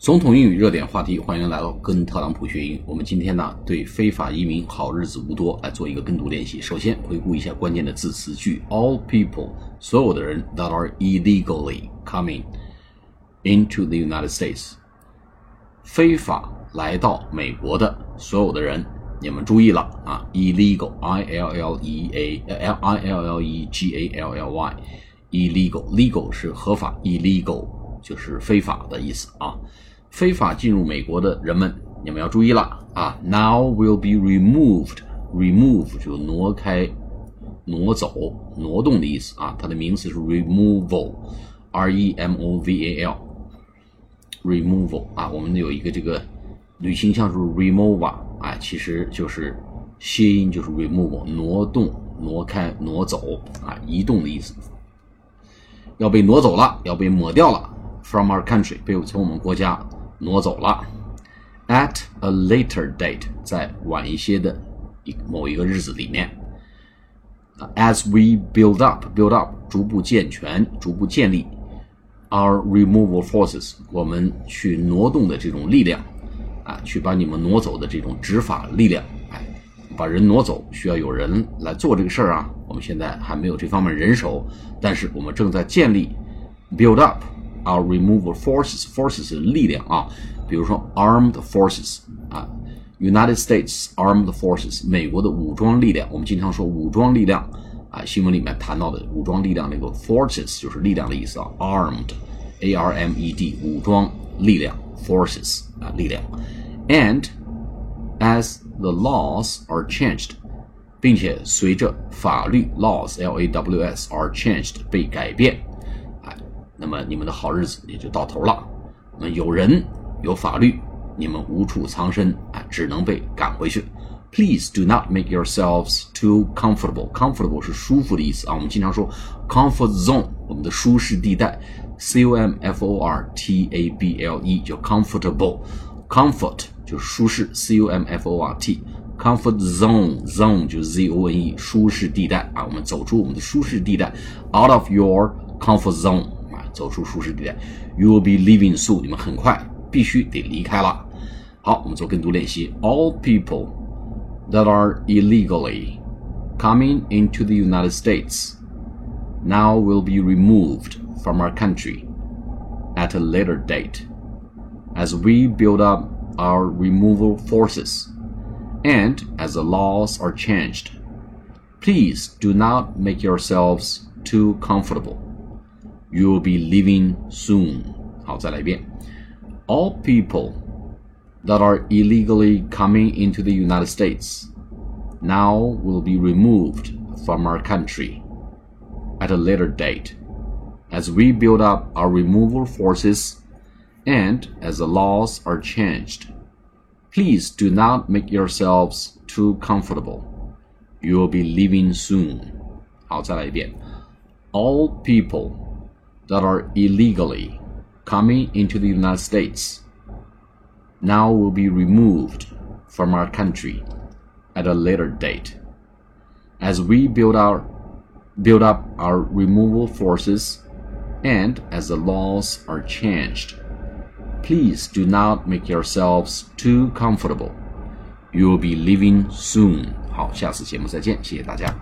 总统英语热点话题，欢迎来到跟特朗普学英语。我们今天呢，对非法移民好日子无多来做一个跟读练习。首先回顾一下关键的字词句：all people，所有的人 that are illegally coming into the United States，非法来到美国的所有的人，你们注意了啊，illegal，i l l e a l i l l e g a l l y，illegal，legal 是合法，illegal 就是非法的意思啊。非法进入美国的人们，你们要注意了啊！Now will be removed，remove 就挪开、挪走、挪动的意思啊。它的名词是 removal，r e m o v a l，removal 啊。我们有一个这个旅行像是 remova，哎，其实就是谐音，就是 removal，挪动、挪开、挪走啊，移动的意思。要被挪走了，要被抹掉了，from our country，被从我们国家。挪走了。At a later date，在晚一些的一某一个日子里面。As we build up，build up，逐步健全，逐步建立。Our removal forces，我们去挪动的这种力量，啊，去把你们挪走的这种执法力量，哎，把人挪走需要有人来做这个事儿啊。我们现在还没有这方面人手，但是我们正在建立，build up。Our removal forces, forces 力量啊，比如说 armed forces 啊，United States armed forces 美国的武装力量。我们经常说武装力量啊，新闻里面谈到的武装力量那个 forces 就是力量的意思啊，armed，a r m e d 武装力量 forces 啊力量。And as the laws are changed，并且随着法律 laws l a w s are changed 被改变。 那么你们的好日子也就到头了。那么有人有法律，你们无处藏身啊，只能被赶回去。Please do not make yourselves too comfortable. Comfortable 是舒服的意思啊。我们经常说 comfort zone，我们的舒适地带。C O M F O R T A B L E 叫 comfortable。Comfort 就是舒适。C O M F O R T。Comfort zone zone 就 Z O N E 舒适地带啊。我们走出我们的舒适地带，out of your comfort zone。走出舒适地带，You will be leaving soon。你们很快必须得离开了。好，我们做跟读练习。All people that are illegally coming into the United States now will be removed from our country at a later date as we build up our removal forces and as the laws are changed. Please do not make yourselves too comfortable. You will be leaving soon. 好，再来一遍。All people that are illegally coming into the United States now will be removed from our country at a later date as we build up our removal forces and as the laws are changed. Please do not make yourselves too comfortable. You will be leaving soon. 好，再来一遍。All people that are illegally coming into the United States now will be removed from our country at a later date. As we build our build up our removal forces and as the laws are changed, please do not make yourselves too comfortable. You will be leaving soon. 好，下次节目再见，谢谢大家。